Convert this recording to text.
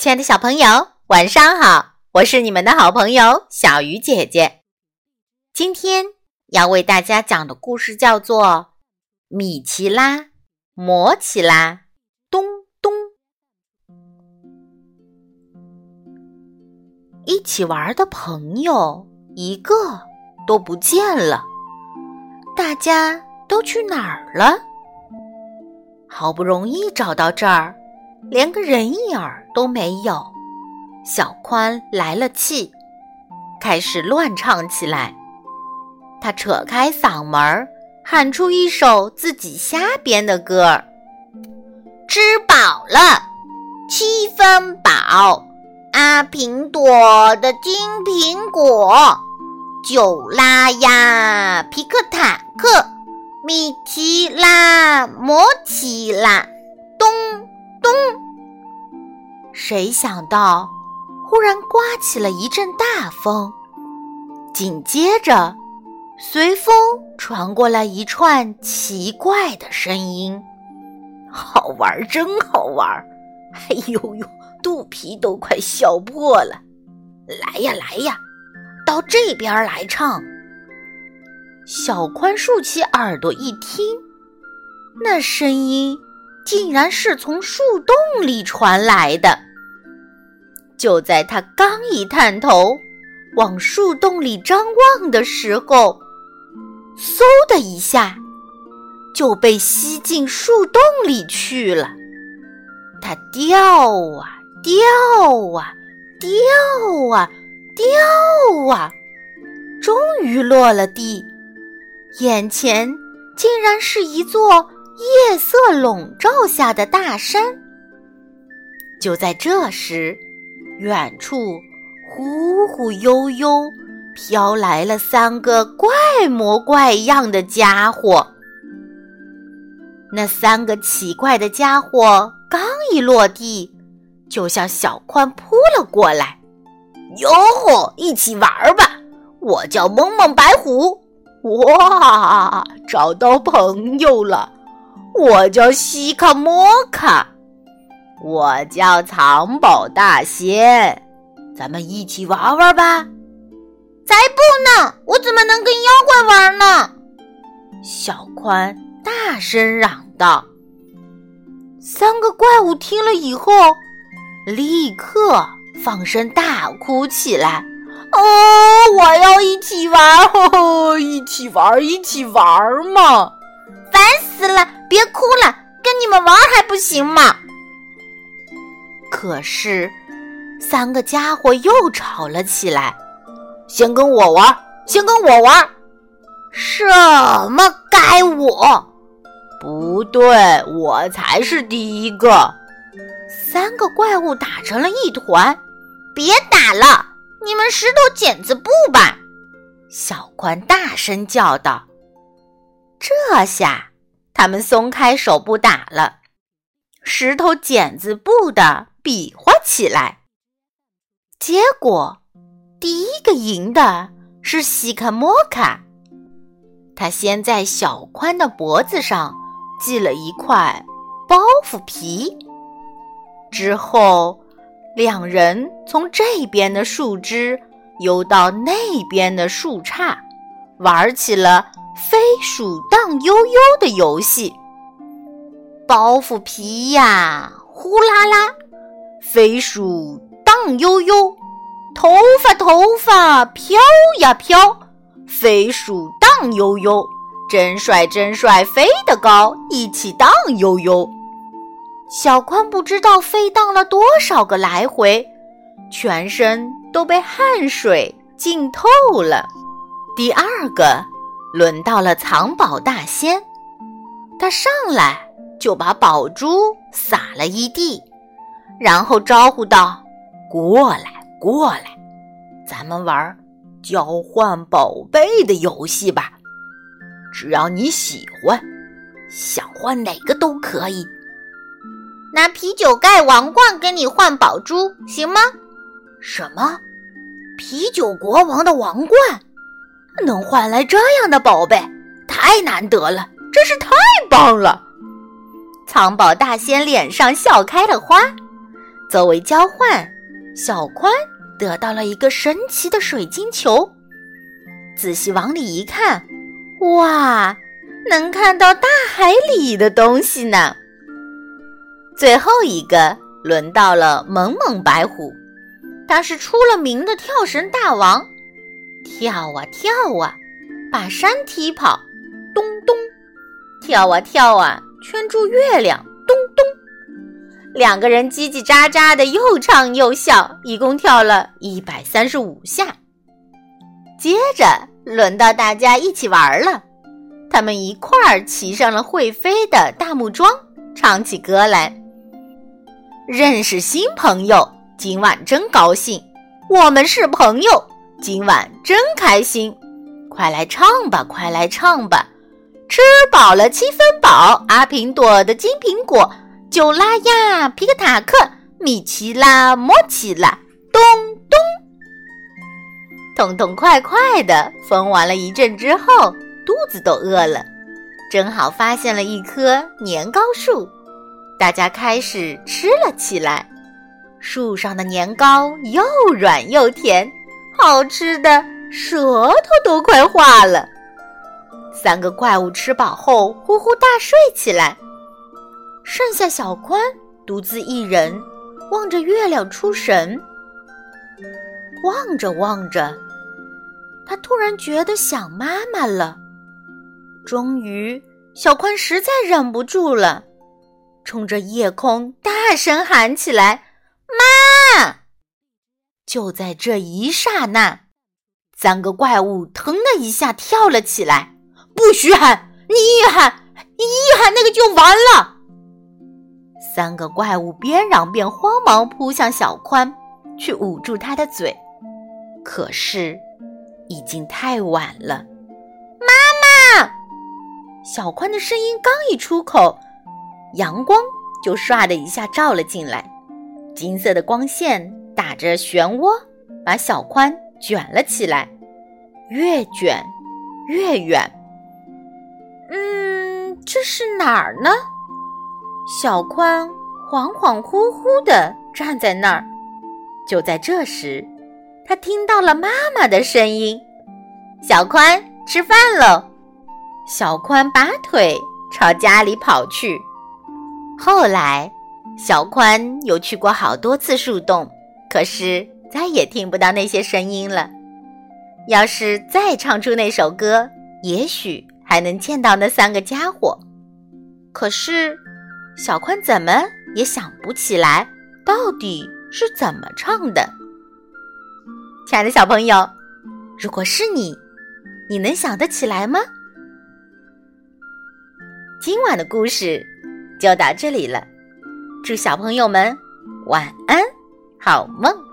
亲爱的小朋友，晚上好！我是你们的好朋友小鱼姐姐。今天要为大家讲的故事叫做《米奇拉摩奇拉咚咚》。一起玩的朋友一个都不见了，大家都去哪儿了？好不容易找到这儿。连个人影儿都没有，小宽来了气，开始乱唱起来。他扯开嗓门喊出一首自己瞎编的歌儿：“吃饱了，七分饱，阿平朵的金苹果，九拉呀，皮克坦克，米奇拉，摩奇拉，咚。”咚！谁想到，忽然刮起了一阵大风，紧接着，随风传过来一串奇怪的声音。好玩，真好玩！哎呦呦，肚皮都快笑破了！来呀来呀，到这边来唱。小宽竖起耳朵一听，那声音。竟然是从树洞里传来的。就在他刚一探头往树洞里张望的时候，嗖的一下就被吸进树洞里去了。他掉啊掉啊掉啊掉啊，终于落了地，眼前竟然是一座。夜色笼罩下的大山。就在这时，远处忽忽悠悠飘来了三个怪模怪样的家伙。那三个奇怪的家伙刚一落地，就向小宽扑了过来。哟吼，一起玩吧！我叫萌萌白虎。哇，找到朋友了！我叫西卡莫卡，我叫藏宝大仙，咱们一起玩玩吧！才不呢！我怎么能跟妖怪玩呢？小宽大声嚷道。三个怪物听了以后，立刻放声大哭起来。哦，我要一起玩！呵呵，一起玩，一起玩嘛！烦死了！别哭了，跟你们玩还不行吗？可是，三个家伙又吵了起来。先跟我玩，先跟我玩。什么？该我？不对，我才是第一个。三个怪物打成了一团。别打了，你们石头剪子布吧！小宽大声叫道。这下。他们松开手不打了，石头剪子布的比划起来。结果，第一个赢的是西卡莫卡。他先在小宽的脖子上系了一块包袱皮，之后两人从这边的树枝游到那边的树杈，玩起了。飞鼠荡悠悠的游戏，包袱皮呀，呼啦啦；飞鼠荡悠悠，头发头发飘呀飘。飞鼠荡悠悠，真帅真帅，飞得高，一起荡悠悠。小宽不知道飞荡了多少个来回，全身都被汗水浸透了。第二个。轮到了藏宝大仙，他上来就把宝珠撒了一地，然后招呼道：“过来，过来，咱们玩交换宝贝的游戏吧。只要你喜欢，想换哪个都可以。拿啤酒盖王冠跟你换宝珠，行吗？什么？啤酒国王的王冠？”能换来这样的宝贝，太难得了，真是太棒了！藏宝大仙脸上笑开了花，作为交换，小宽得到了一个神奇的水晶球。仔细往里一看，哇，能看到大海里的东西呢。最后一个轮到了萌萌白虎，他是出了名的跳绳大王，跳啊跳啊，把山踢跑，咚咚，跳啊跳啊，圈住月亮，咚咚。两个人叽叽喳喳的又唱又笑，一共跳了一百三十五下。接着轮到大家一起玩了，他们一块儿骑上了会飞的大木桩，唱起歌来。认识新朋友，今晚真高兴。我们是朋友，今晚真开心。快来唱吧，快来唱吧！吃饱了七分饱，阿平朵的金苹果。九拉呀，皮克塔克，米奇拉，莫奇拉，咚咚，痛痛快快的疯玩了一阵之后，肚子都饿了，正好发现了一棵年糕树，大家开始吃了起来。树上的年糕又软又甜，好吃的舌头都快化了。三个怪物吃饱后，呼呼大睡起来。剩下小宽独自一人望着月亮出神，望着望着，他突然觉得想妈妈了。终于，小宽实在忍不住了，冲着夜空大声喊起来：“！”就在这一刹那，三个怪物腾的一下跳了起来：“不许喊！你一喊，你一喊那个就完了！”三个怪物边嚷边慌忙扑向小宽，去捂住他的嘴。可是，已经太晚了。妈妈！小宽的声音刚一出口，阳光就唰的一下照了进来，金色的光线打着漩涡，把小宽卷了起来，越卷越远。嗯，这是哪儿呢？小宽恍恍惚惚地站在那儿，就在这时，他听到了妈妈的声音：“小宽，吃饭喽！”小宽拔腿朝家里跑去。后来，小宽又去过好多次树洞，可是再也听不到那些声音了。要是再唱出那首歌，也许还能见到那三个家伙。可是。小宽怎么也想不起来到底是怎么唱的。亲爱的小朋友，如果是你，你能想得起来吗？今晚的故事就到这里了，祝小朋友们晚安，好梦。